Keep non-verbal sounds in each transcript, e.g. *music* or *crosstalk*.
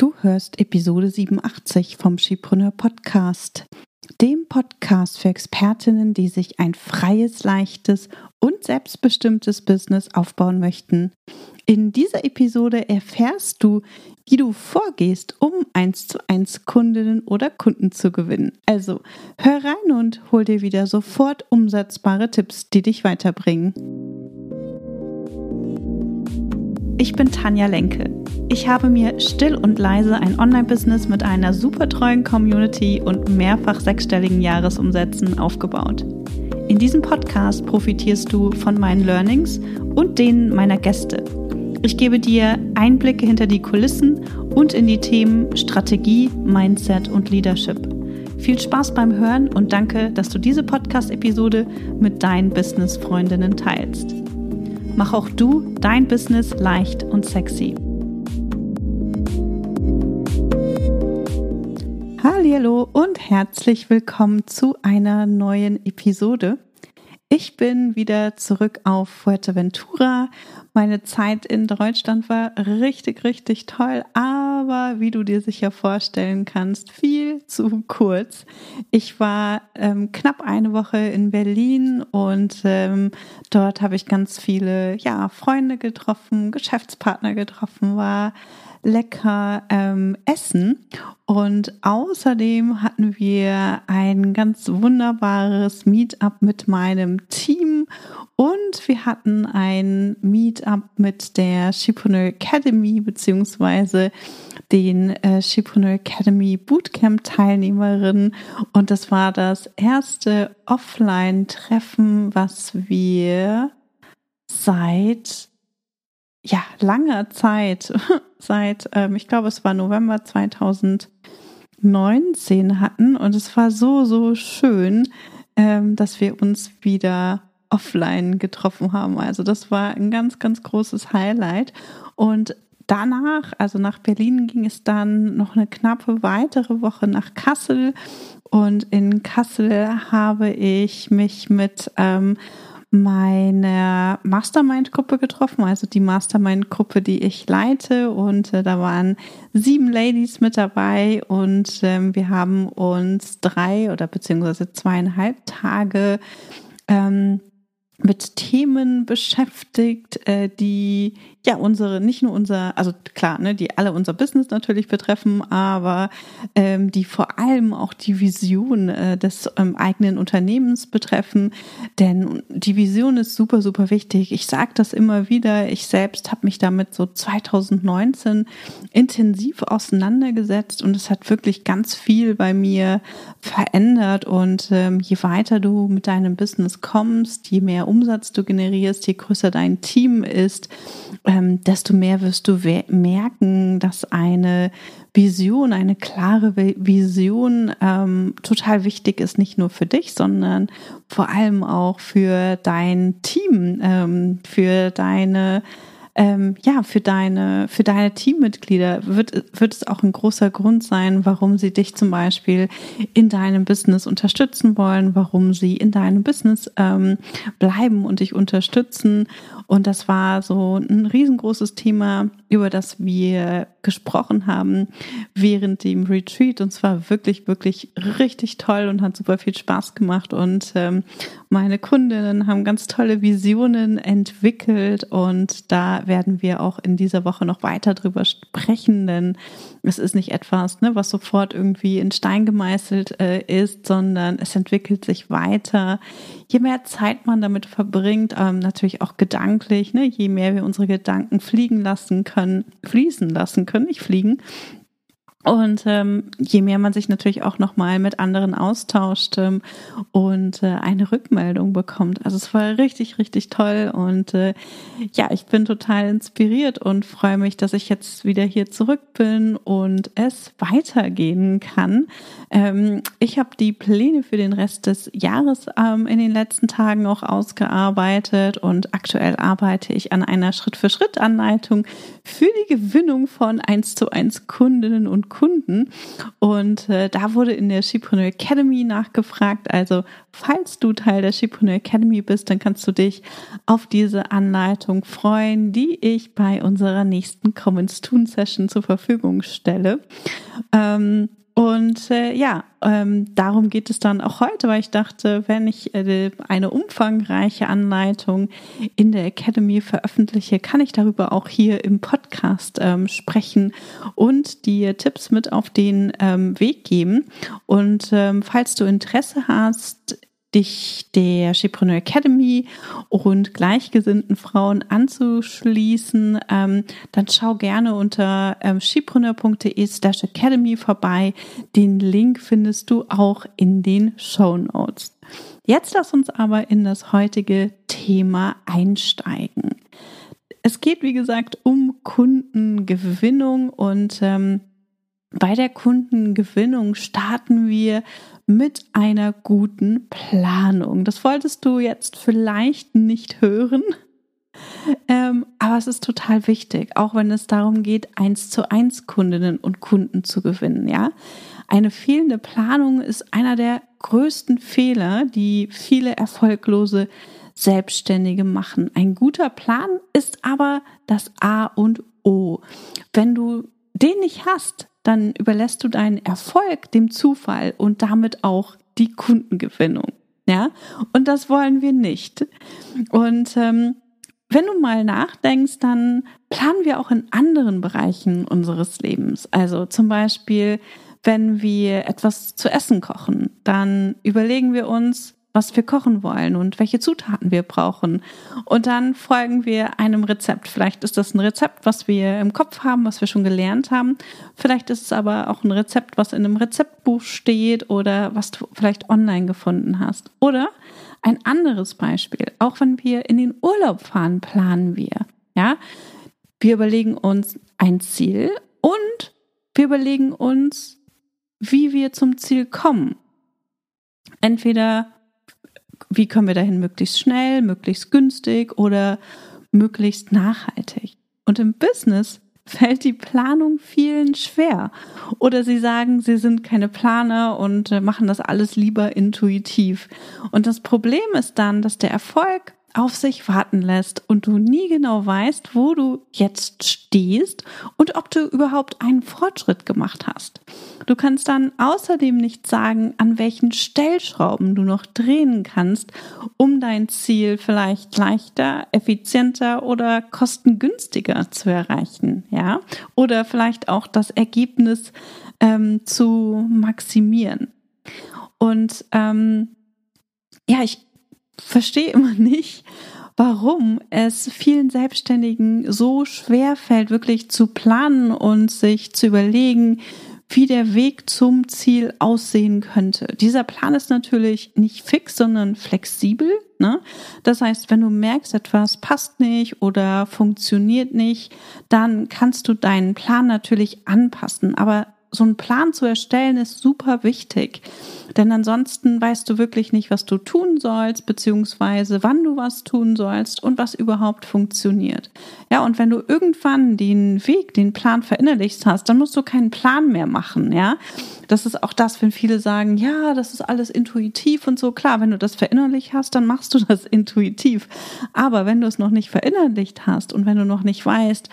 Du hörst Episode 87 vom Skipreneur Podcast, dem Podcast für Expertinnen, die sich ein freies, leichtes und selbstbestimmtes Business aufbauen möchten. In dieser Episode erfährst du, wie du vorgehst, um eins zu eins Kundinnen oder Kunden zu gewinnen. Also hör rein und hol dir wieder sofort umsetzbare Tipps, die dich weiterbringen. Ich bin Tanja Lenke. Ich habe mir still und leise ein Online-Business mit einer super treuen Community und mehrfach sechsstelligen Jahresumsätzen aufgebaut. In diesem Podcast profitierst du von meinen Learnings und denen meiner Gäste. Ich gebe dir Einblicke hinter die Kulissen und in die Themen Strategie, Mindset und Leadership. Viel Spaß beim Hören und danke, dass du diese Podcast-Episode mit deinen Business-Freundinnen teilst. Mach auch du dein Business leicht und sexy. Hallo und herzlich willkommen zu einer neuen Episode. Ich bin wieder zurück auf Fuerteventura. Meine Zeit in Deutschland war richtig, richtig toll, aber wie du dir sicher vorstellen kannst, viel zu kurz. Ich war ähm, knapp eine Woche in Berlin und ähm, dort habe ich ganz viele ja, Freunde getroffen, Geschäftspartner getroffen, war lecker ähm, essen. Und außerdem hatten wir ein ganz wunderbares Meetup mit meinem Team und wir hatten ein Meetup mit der Shipreneur Academy beziehungsweise den äh, Shipreneur Academy Bootcamp Teilnehmerinnen und das war das erste Offline-Treffen, was wir seit ja, langer Zeit, seit, ähm, ich glaube, es war November 2019 hatten. Und es war so, so schön, ähm, dass wir uns wieder offline getroffen haben. Also das war ein ganz, ganz großes Highlight. Und danach, also nach Berlin, ging es dann noch eine knappe weitere Woche nach Kassel. Und in Kassel habe ich mich mit ähm, meine Mastermind-Gruppe getroffen, also die Mastermind-Gruppe, die ich leite. Und äh, da waren sieben Ladies mit dabei und ähm, wir haben uns drei oder beziehungsweise zweieinhalb Tage ähm, mit Themen beschäftigt, äh, die ja unsere, nicht nur unser, also klar, ne, die alle unser Business natürlich betreffen, aber ähm, die vor allem auch die Vision äh, des ähm, eigenen Unternehmens betreffen. Denn die Vision ist super, super wichtig. Ich sage das immer wieder. Ich selbst habe mich damit so 2019 intensiv auseinandergesetzt und es hat wirklich ganz viel bei mir verändert. Und ähm, je weiter du mit deinem Business kommst, je mehr Umsatz du generierst, je größer dein Team ist, ähm, desto mehr wirst du merken, dass eine Vision, eine klare Vision ähm, total wichtig ist, nicht nur für dich, sondern vor allem auch für dein Team, ähm, für deine ähm, ja, für deine, für deine Teammitglieder wird, wird es auch ein großer Grund sein, warum sie dich zum Beispiel in deinem Business unterstützen wollen, warum sie in deinem Business ähm, bleiben und dich unterstützen. Und das war so ein riesengroßes Thema, über das wir gesprochen haben während dem Retreat. Und zwar wirklich, wirklich richtig toll und hat super viel Spaß gemacht. Und ähm, meine Kundinnen haben ganz tolle Visionen entwickelt. Und da werden wir auch in dieser Woche noch weiter drüber sprechen, denn es ist nicht etwas, ne, was sofort irgendwie in Stein gemeißelt äh, ist, sondern es entwickelt sich weiter. Je mehr Zeit man damit verbringt, ähm, natürlich auch gedanklich, ne, je mehr wir unsere Gedanken fliegen lassen können, fließen lassen können, nicht fliegen, und ähm, je mehr man sich natürlich auch nochmal mit anderen austauscht ähm, und äh, eine Rückmeldung bekommt. Also es war richtig, richtig toll. Und äh, ja, ich bin total inspiriert und freue mich, dass ich jetzt wieder hier zurück bin und es weitergehen kann. Ähm, ich habe die Pläne für den Rest des Jahres ähm, in den letzten Tagen auch ausgearbeitet und aktuell arbeite ich an einer Schritt-für-Schritt-Anleitung für die Gewinnung von eins zu eins Kundinnen und Kunden. Und äh, da wurde in der Shipreneur Academy nachgefragt. Also falls du Teil der Shipreneur Academy bist, dann kannst du dich auf diese Anleitung freuen, die ich bei unserer nächsten Commons Tun Session zur Verfügung stelle. Ähm, und äh, ja, ähm, darum geht es dann auch heute, weil ich dachte, wenn ich äh, eine umfangreiche Anleitung in der Academy veröffentliche, kann ich darüber auch hier im Podcast ähm, sprechen und dir Tipps mit auf den ähm, Weg geben. Und ähm, falls du Interesse hast, dich der Chipreneur Academy und gleichgesinnten Frauen anzuschließen, ähm, dann schau gerne unter ähm, slash academy vorbei. Den Link findest du auch in den Show Notes. Jetzt lass uns aber in das heutige Thema einsteigen. Es geht, wie gesagt, um Kundengewinnung und ähm, bei der Kundengewinnung starten wir mit einer guten Planung. Das wolltest du jetzt vielleicht nicht hören, ähm, aber es ist total wichtig, auch wenn es darum geht, eins zu eins Kundinnen und Kunden zu gewinnen. Ja, eine fehlende Planung ist einer der größten Fehler, die viele erfolglose Selbstständige machen. Ein guter Plan ist aber das A und O. Wenn du den nicht hast, dann überlässt du deinen Erfolg dem Zufall und damit auch die Kundengewinnung. Ja, und das wollen wir nicht. Und ähm, wenn du mal nachdenkst, dann planen wir auch in anderen Bereichen unseres Lebens. Also zum Beispiel, wenn wir etwas zu essen kochen, dann überlegen wir uns, was wir kochen wollen und welche Zutaten wir brauchen. Und dann folgen wir einem Rezept. Vielleicht ist das ein Rezept, was wir im Kopf haben, was wir schon gelernt haben. Vielleicht ist es aber auch ein Rezept, was in einem Rezeptbuch steht oder was du vielleicht online gefunden hast. Oder ein anderes Beispiel. Auch wenn wir in den Urlaub fahren, planen wir. Ja, wir überlegen uns ein Ziel und wir überlegen uns, wie wir zum Ziel kommen. Entweder wie können wir dahin möglichst schnell, möglichst günstig oder möglichst nachhaltig. Und im Business fällt die Planung vielen schwer. Oder sie sagen, sie sind keine Planer und äh, machen das alles lieber intuitiv. Und das Problem ist dann, dass der Erfolg auf sich warten lässt und du nie genau weißt, wo du jetzt stehst und ob du überhaupt einen Fortschritt gemacht hast. Du kannst dann außerdem nicht sagen, an welchen Stellschrauben du noch drehen kannst, um dein Ziel vielleicht leichter, effizienter oder kostengünstiger zu erreichen, ja? Oder vielleicht auch das Ergebnis ähm, zu maximieren. Und ähm, ja, ich verstehe immer nicht, warum es vielen Selbstständigen so schwer fällt, wirklich zu planen und sich zu überlegen, wie der Weg zum Ziel aussehen könnte. Dieser Plan ist natürlich nicht fix, sondern flexibel. Ne? Das heißt, wenn du merkst, etwas passt nicht oder funktioniert nicht, dann kannst du deinen Plan natürlich anpassen. Aber so einen Plan zu erstellen ist super wichtig. Denn ansonsten weißt du wirklich nicht, was du tun sollst, beziehungsweise wann du was tun sollst und was überhaupt funktioniert. Ja, und wenn du irgendwann den Weg, den Plan verinnerlicht hast, dann musst du keinen Plan mehr machen, ja. Das ist auch das, wenn viele sagen, ja, das ist alles intuitiv und so. Klar, wenn du das verinnerlicht hast, dann machst du das *laughs* intuitiv. Aber wenn du es noch nicht verinnerlicht hast und wenn du noch nicht weißt,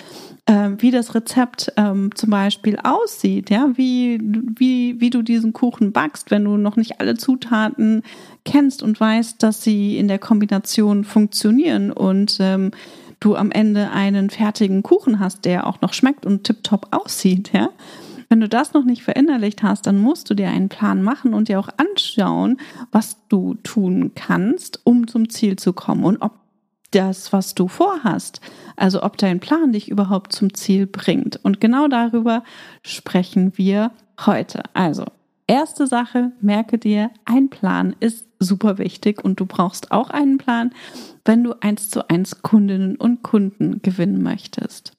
wie das Rezept ähm, zum Beispiel aussieht, ja, wie, wie, wie du diesen Kuchen backst, wenn du noch nicht alle Zutaten kennst und weißt, dass sie in der Kombination funktionieren und ähm, du am Ende einen fertigen Kuchen hast, der auch noch schmeckt und tiptop aussieht, ja. Wenn du das noch nicht verinnerlicht hast, dann musst du dir einen Plan machen und dir auch anschauen, was du tun kannst, um zum Ziel zu kommen und ob das, was du vorhast, also ob dein Plan dich überhaupt zum Ziel bringt. Und genau darüber sprechen wir heute. Also, erste Sache, merke dir, ein Plan ist super wichtig und du brauchst auch einen Plan, wenn du eins zu eins Kundinnen und Kunden gewinnen möchtest.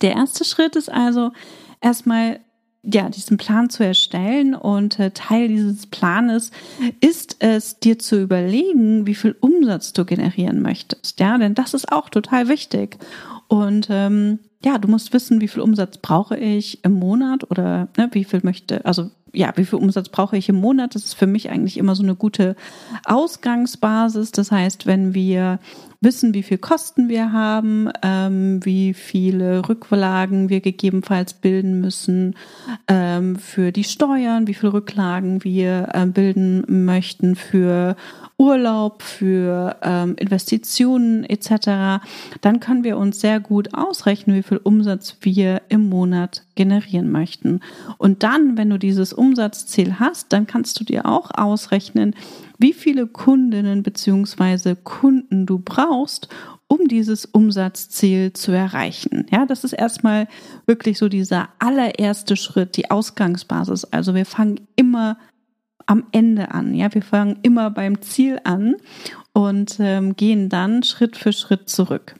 Der erste Schritt ist also erstmal ja, diesen Plan zu erstellen und äh, Teil dieses Planes ist es, dir zu überlegen, wie viel Umsatz du generieren möchtest. Ja, denn das ist auch total wichtig. Und ähm, ja, du musst wissen, wie viel Umsatz brauche ich im Monat oder ne, wie viel möchte, also ja, wie viel Umsatz brauche ich im Monat? Das ist für mich eigentlich immer so eine gute Ausgangsbasis. Das heißt, wenn wir wissen, wie viel Kosten wir haben, ähm, wie viele Rücklagen wir gegebenenfalls bilden müssen ähm, für die Steuern, wie viele Rücklagen wir äh, bilden möchten für Urlaub, für ähm, Investitionen etc., dann können wir uns sehr gut ausrechnen, wie viel Umsatz wir im Monat generieren möchten. Und dann, wenn du dieses Umsatzziel hast, dann kannst du dir auch ausrechnen, wie viele Kundinnen bzw. Kunden du brauchst, um dieses Umsatzziel zu erreichen. Ja, das ist erstmal wirklich so dieser allererste Schritt, die Ausgangsbasis. Also wir fangen immer am Ende an. Ja, wir fangen immer beim Ziel an und ähm, gehen dann Schritt für Schritt zurück.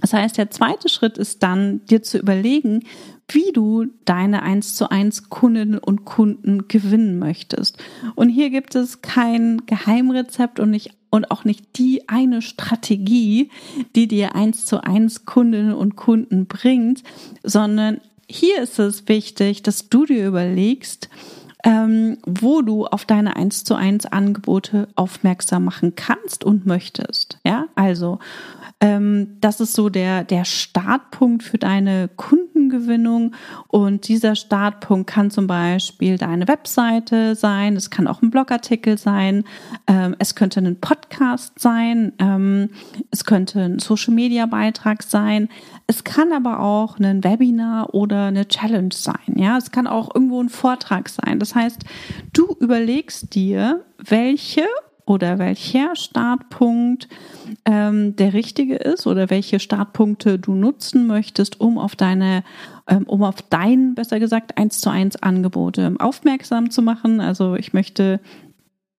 Das heißt, der zweite Schritt ist dann, dir zu überlegen, wie du deine 1 zu 1 Kundinnen und Kunden gewinnen möchtest. Und hier gibt es kein Geheimrezept und nicht und auch nicht die eine Strategie, die dir 1 zu 1 Kundinnen und Kunden bringt, sondern hier ist es wichtig, dass du dir überlegst, ähm, wo du auf deine 1 zu 1 Angebote aufmerksam machen kannst und möchtest. Ja, also ähm, das ist so der, der Startpunkt für deine Kundengewinnung. Und dieser Startpunkt kann zum Beispiel deine Webseite sein, es kann auch ein Blogartikel sein, ähm, es könnte ein Podcast sein, ähm, es könnte ein Social-Media-Beitrag sein, es kann aber auch ein Webinar oder eine Challenge sein. Ja, es kann auch irgendwo ein Vortrag sein. Das heißt, du überlegst dir, welche oder welcher Startpunkt ähm, der richtige ist oder welche Startpunkte du nutzen möchtest, um auf deine, ähm, um auf dein, besser gesagt, eins zu eins Angebote aufmerksam zu machen. Also ich möchte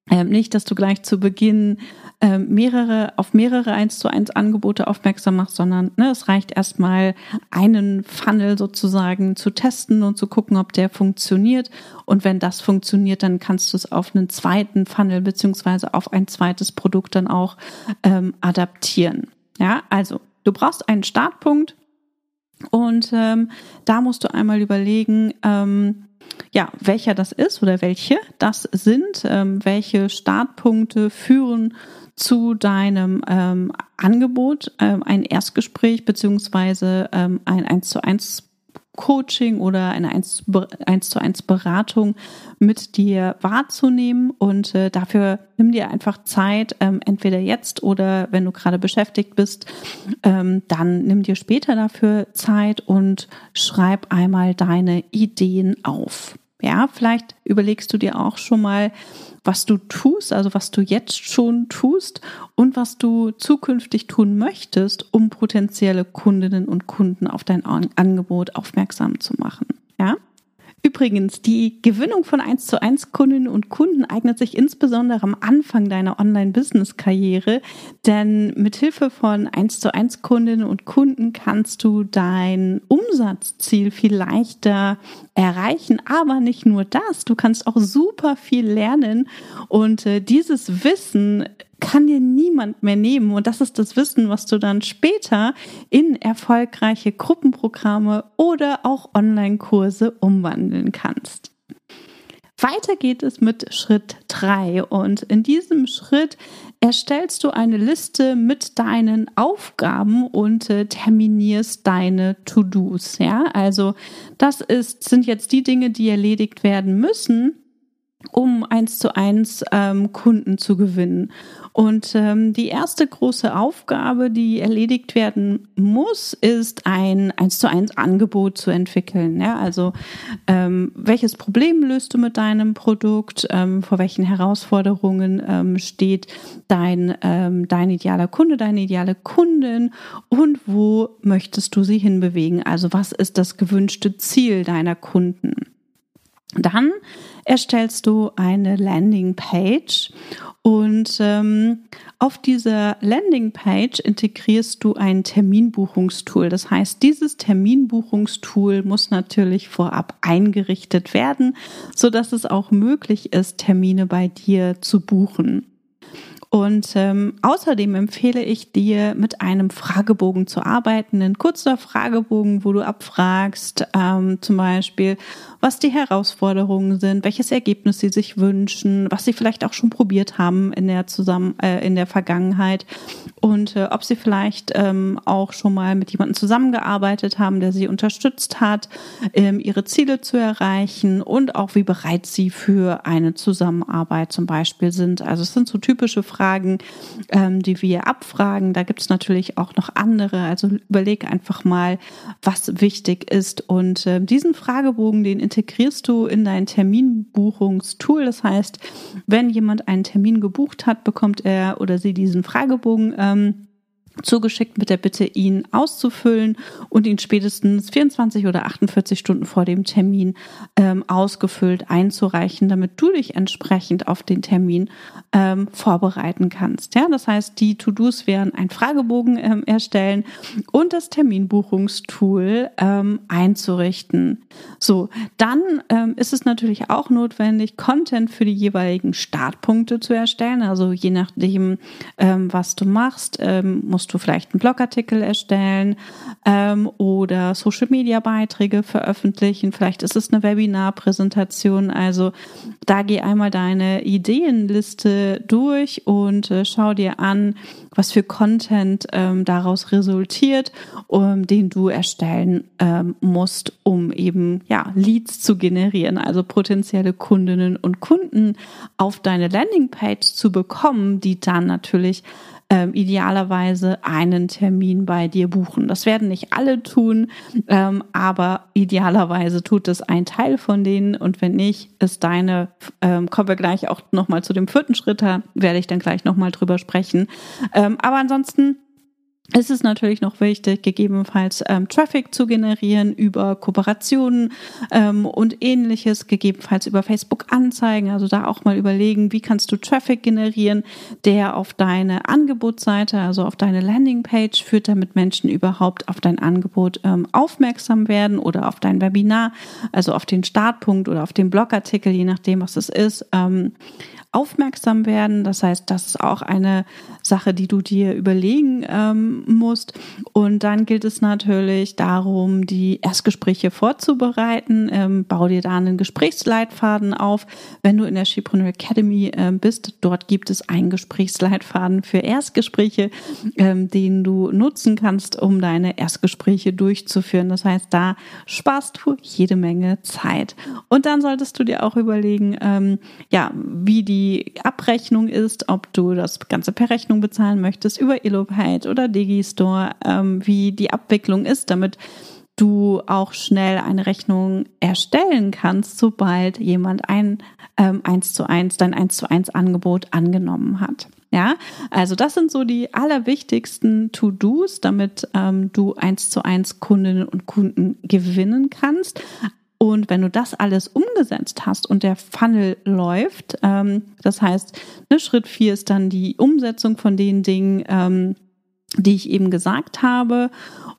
ähm, nicht, dass du gleich zu Beginn ähm, mehrere, auf mehrere 1 zu 1 Angebote aufmerksam machst, sondern ne, es reicht erstmal einen Funnel sozusagen zu testen und zu gucken, ob der funktioniert. Und wenn das funktioniert, dann kannst du es auf einen zweiten Funnel beziehungsweise auf ein zweites Produkt dann auch ähm, adaptieren. Ja, also du brauchst einen Startpunkt und ähm, da musst du einmal überlegen, ähm, ja, welcher das ist oder welche das sind, ähm, welche Startpunkte führen zu deinem ähm, Angebot, ähm, ein Erstgespräch beziehungsweise ähm, ein 1 zu 1 Coaching oder eine 1 zu 1 Beratung mit dir wahrzunehmen und äh, dafür nimm dir einfach Zeit, ähm, entweder jetzt oder wenn du gerade beschäftigt bist, ähm, dann nimm dir später dafür Zeit und schreib einmal deine Ideen auf. Ja, vielleicht überlegst du dir auch schon mal, was du tust, also was du jetzt schon tust und was du zukünftig tun möchtest, um potenzielle Kundinnen und Kunden auf dein Angebot aufmerksam zu machen. Ja? Übrigens, die Gewinnung von 1 zu 1 Kundinnen und Kunden eignet sich insbesondere am Anfang deiner Online-Business-Karriere, denn mit Hilfe von 1 zu 1 Kundinnen und Kunden kannst du dein Umsatzziel viel leichter erreichen. Aber nicht nur das, du kannst auch super viel lernen und äh, dieses Wissen kann dir niemand mehr nehmen. Und das ist das Wissen, was du dann später in erfolgreiche Gruppenprogramme oder auch Online-Kurse umwandeln kannst. Weiter geht es mit Schritt drei und in diesem Schritt erstellst du eine Liste mit deinen Aufgaben und äh, terminierst deine To-Dos. Ja, also das ist, sind jetzt die Dinge, die erledigt werden müssen, um eins zu eins ähm, Kunden zu gewinnen. Und ähm, die erste große Aufgabe, die erledigt werden muss, ist ein eins zu eins Angebot zu entwickeln. Ja, also ähm, welches Problem löst du mit deinem Produkt? Ähm, vor welchen Herausforderungen ähm, steht dein ähm, dein idealer Kunde, deine ideale Kundin und wo möchtest du sie hinbewegen? Also was ist das gewünschte Ziel deiner Kunden? Dann erstellst du eine Landingpage und ähm, auf dieser Landingpage integrierst du ein Terminbuchungstool. Das heißt, dieses Terminbuchungstool muss natürlich vorab eingerichtet werden, so dass es auch möglich ist, Termine bei dir zu buchen. Und ähm, außerdem empfehle ich dir, mit einem Fragebogen zu arbeiten. Ein kurzer Fragebogen, wo du abfragst, ähm, zum Beispiel, was die Herausforderungen sind, welches Ergebnis sie sich wünschen, was sie vielleicht auch schon probiert haben in der zusammen äh, in der Vergangenheit und äh, ob sie vielleicht ähm, auch schon mal mit jemandem zusammengearbeitet haben, der sie unterstützt hat, ähm, ihre Ziele zu erreichen und auch wie bereit sie für eine Zusammenarbeit zum Beispiel sind. Also es sind so typische Fragen, ähm, die wir abfragen. Da gibt es natürlich auch noch andere. Also überleg einfach mal, was wichtig ist und äh, diesen Fragebogen, den integrierst du in dein Terminbuchungstool. Das heißt, wenn jemand einen Termin gebucht hat, bekommt er oder sie diesen Fragebogen ähm, zugeschickt mit der Bitte, ihn auszufüllen und ihn spätestens 24 oder 48 Stunden vor dem Termin ähm, ausgefüllt einzureichen, damit du dich entsprechend auf den Termin ähm, vorbereiten kannst. Ja, das heißt, die To-Dos wären ein Fragebogen ähm, erstellen und das Terminbuchungstool ähm, einzurichten. So, dann ähm, ist es natürlich auch notwendig, Content für die jeweiligen Startpunkte zu erstellen. Also je nachdem, ähm, was du machst, ähm, du vielleicht einen Blogartikel erstellen ähm, oder Social-Media-Beiträge veröffentlichen. Vielleicht ist es eine Webinar-Präsentation. Also da geh einmal deine Ideenliste durch und äh, schau dir an, was für Content ähm, daraus resultiert, um, den du erstellen ähm, musst, um eben ja Leads zu generieren, also potenzielle Kundinnen und Kunden auf deine Landingpage zu bekommen, die dann natürlich ähm, idealerweise einen Termin bei dir buchen. Das werden nicht alle tun, ähm, aber idealerweise tut es ein Teil von denen und wenn nicht, ist deine, ähm, kommen wir gleich auch nochmal zu dem vierten Schritt, da werde ich dann gleich nochmal drüber sprechen. Ähm, aber ansonsten es ist natürlich noch wichtig, gegebenenfalls ähm, Traffic zu generieren über Kooperationen ähm, und ähnliches, gegebenenfalls über Facebook-Anzeigen. Also da auch mal überlegen, wie kannst du Traffic generieren, der auf deine Angebotsseite, also auf deine Landingpage führt, damit Menschen überhaupt auf dein Angebot ähm, aufmerksam werden oder auf dein Webinar, also auf den Startpunkt oder auf den Blogartikel, je nachdem, was es ist. Aufmerksam werden. Das heißt, das ist auch eine Sache, die du dir überlegen ähm, musst. Und dann gilt es natürlich darum, die Erstgespräche vorzubereiten. Ähm, bau dir da einen Gesprächsleitfaden auf. Wenn du in der Shepreneur Academy äh, bist, dort gibt es einen Gesprächsleitfaden für Erstgespräche, ähm, den du nutzen kannst, um deine Erstgespräche durchzuführen. Das heißt, da sparst du jede Menge Zeit. Und dann solltest du dir auch überlegen, ähm, ja, wie die die Abrechnung ist, ob du das Ganze per Rechnung bezahlen möchtest, über Elopate oder Digistore, ähm, wie die Abwicklung ist, damit du auch schnell eine Rechnung erstellen kannst, sobald jemand ein ähm, 1 zu 1, dein 1 zu 1 Angebot angenommen hat. Ja, also das sind so die allerwichtigsten To-Dos, damit ähm, du eins zu eins Kundinnen und Kunden gewinnen kannst. Und wenn du das alles umgesetzt hast und der Funnel läuft, ähm, das heißt, ne, Schritt vier ist dann die Umsetzung von den Dingen, ähm, die ich eben gesagt habe.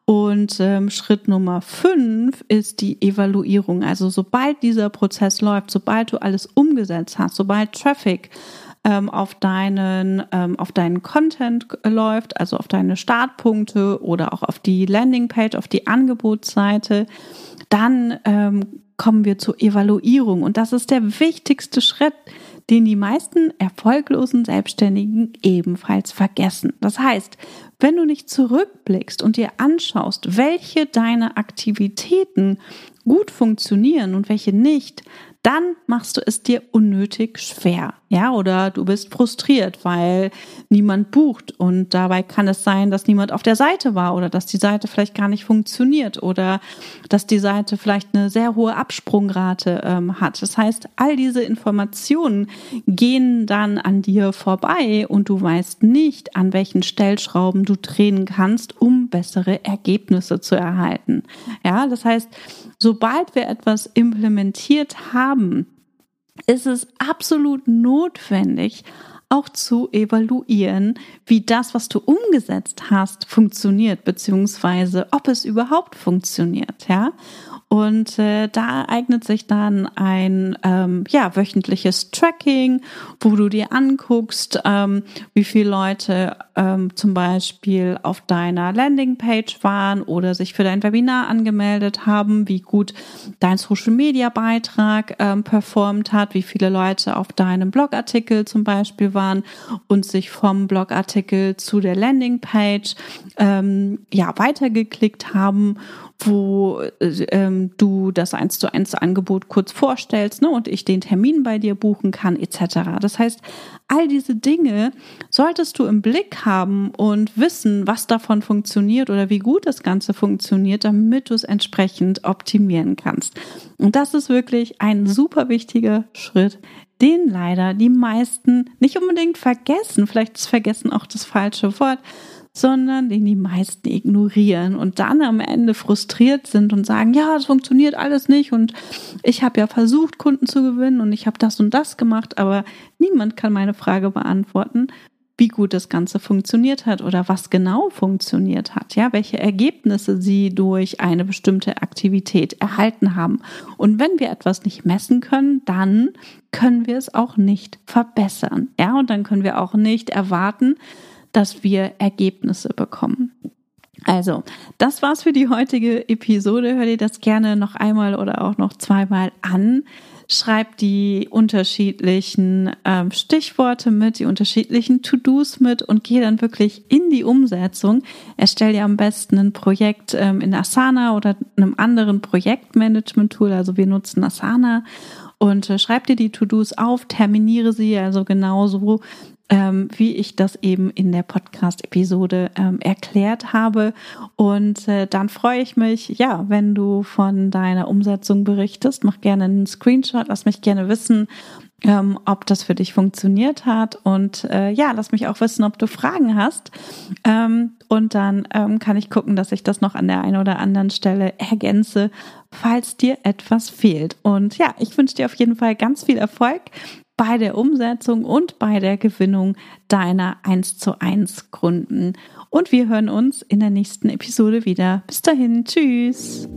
Und ähm, Schritt Nummer fünf ist die Evaluierung. Also sobald dieser Prozess läuft, sobald du alles umgesetzt hast, sobald Traffic ähm, auf deinen ähm, auf deinen Content läuft, also auf deine Startpunkte oder auch auf die Landingpage, auf die Angebotsseite, dann ähm, kommen wir zur Evaluierung. Und das ist der wichtigste Schritt, den die meisten erfolglosen Selbstständigen ebenfalls vergessen. Das heißt, wenn du nicht zurückblickst und dir anschaust, welche deine Aktivitäten gut funktionieren und welche nicht, dann machst du es dir unnötig schwer. Ja, oder du bist frustriert, weil niemand bucht und dabei kann es sein, dass niemand auf der Seite war oder dass die Seite vielleicht gar nicht funktioniert oder dass die Seite vielleicht eine sehr hohe Absprungrate ähm, hat. Das heißt, all diese Informationen gehen dann an dir vorbei und du weißt nicht, an welchen Stellschrauben du drehen kannst, um bessere Ergebnisse zu erhalten. Ja, das heißt, sobald wir etwas implementiert haben, ist es absolut notwendig, auch zu evaluieren, wie das, was du umgesetzt hast, funktioniert, beziehungsweise ob es überhaupt funktioniert, ja. Und äh, da eignet sich dann ein ähm, ja, wöchentliches Tracking, wo du dir anguckst, ähm, wie viele Leute ähm, zum Beispiel auf deiner Landingpage waren oder sich für dein Webinar angemeldet haben, wie gut dein Social-Media-Beitrag ähm, performt hat, wie viele Leute auf deinem Blogartikel zum Beispiel waren und sich vom Blogartikel zu der Landingpage ähm, ja, weitergeklickt haben wo äh, ähm, du das eins zu eins Angebot kurz vorstellst ne, und ich den Termin bei dir buchen kann etc. Das heißt, all diese Dinge solltest du im Blick haben und wissen, was davon funktioniert oder wie gut das Ganze funktioniert, damit du es entsprechend optimieren kannst. Und das ist wirklich ein super wichtiger Schritt, den leider die meisten nicht unbedingt vergessen. Vielleicht ist vergessen auch das falsche Wort, sondern den die meisten ignorieren und dann am Ende frustriert sind und sagen, ja, es funktioniert alles nicht und ich habe ja versucht, Kunden zu gewinnen und ich habe das und das gemacht, aber niemand kann meine Frage beantworten, wie gut das Ganze funktioniert hat oder was genau funktioniert hat, ja, welche Ergebnisse sie durch eine bestimmte Aktivität erhalten haben. Und wenn wir etwas nicht messen können, dann können wir es auch nicht verbessern, ja, und dann können wir auch nicht erwarten, dass wir Ergebnisse bekommen. Also, das war's für die heutige Episode. Hör dir das gerne noch einmal oder auch noch zweimal an. Schreib die unterschiedlichen ähm, Stichworte mit, die unterschiedlichen To-Dos mit und geh dann wirklich in die Umsetzung. Erstell dir am besten ein Projekt ähm, in Asana oder einem anderen Projektmanagement-Tool. Also wir nutzen Asana und äh, schreib dir die To-Dos auf, terminiere sie also genauso, ähm, wie ich das eben in der Podcast-Episode ähm, erklärt habe. Und äh, dann freue ich mich, ja, wenn du von deiner Umsetzung berichtest. Mach gerne einen Screenshot, lass mich gerne wissen, ähm, ob das für dich funktioniert hat. Und äh, ja, lass mich auch wissen, ob du Fragen hast. Ähm, und dann ähm, kann ich gucken, dass ich das noch an der einen oder anderen Stelle ergänze, falls dir etwas fehlt. Und ja, ich wünsche dir auf jeden Fall ganz viel Erfolg bei der Umsetzung und bei der Gewinnung deiner 1 zu 1 Kunden. Und wir hören uns in der nächsten Episode wieder. Bis dahin, tschüss.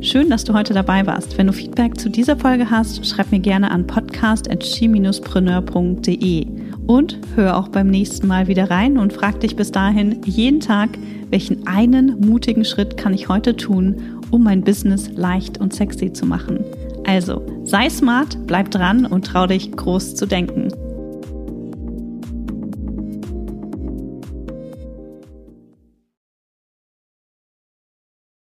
Schön, dass du heute dabei warst. Wenn du Feedback zu dieser Folge hast, schreib mir gerne an podcast.chi-preneur.de und hör auch beim nächsten Mal wieder rein und frag dich bis dahin jeden Tag, welchen einen mutigen Schritt kann ich heute tun, um mein Business leicht und sexy zu machen. Also, sei smart, bleib dran und trau dich groß zu denken.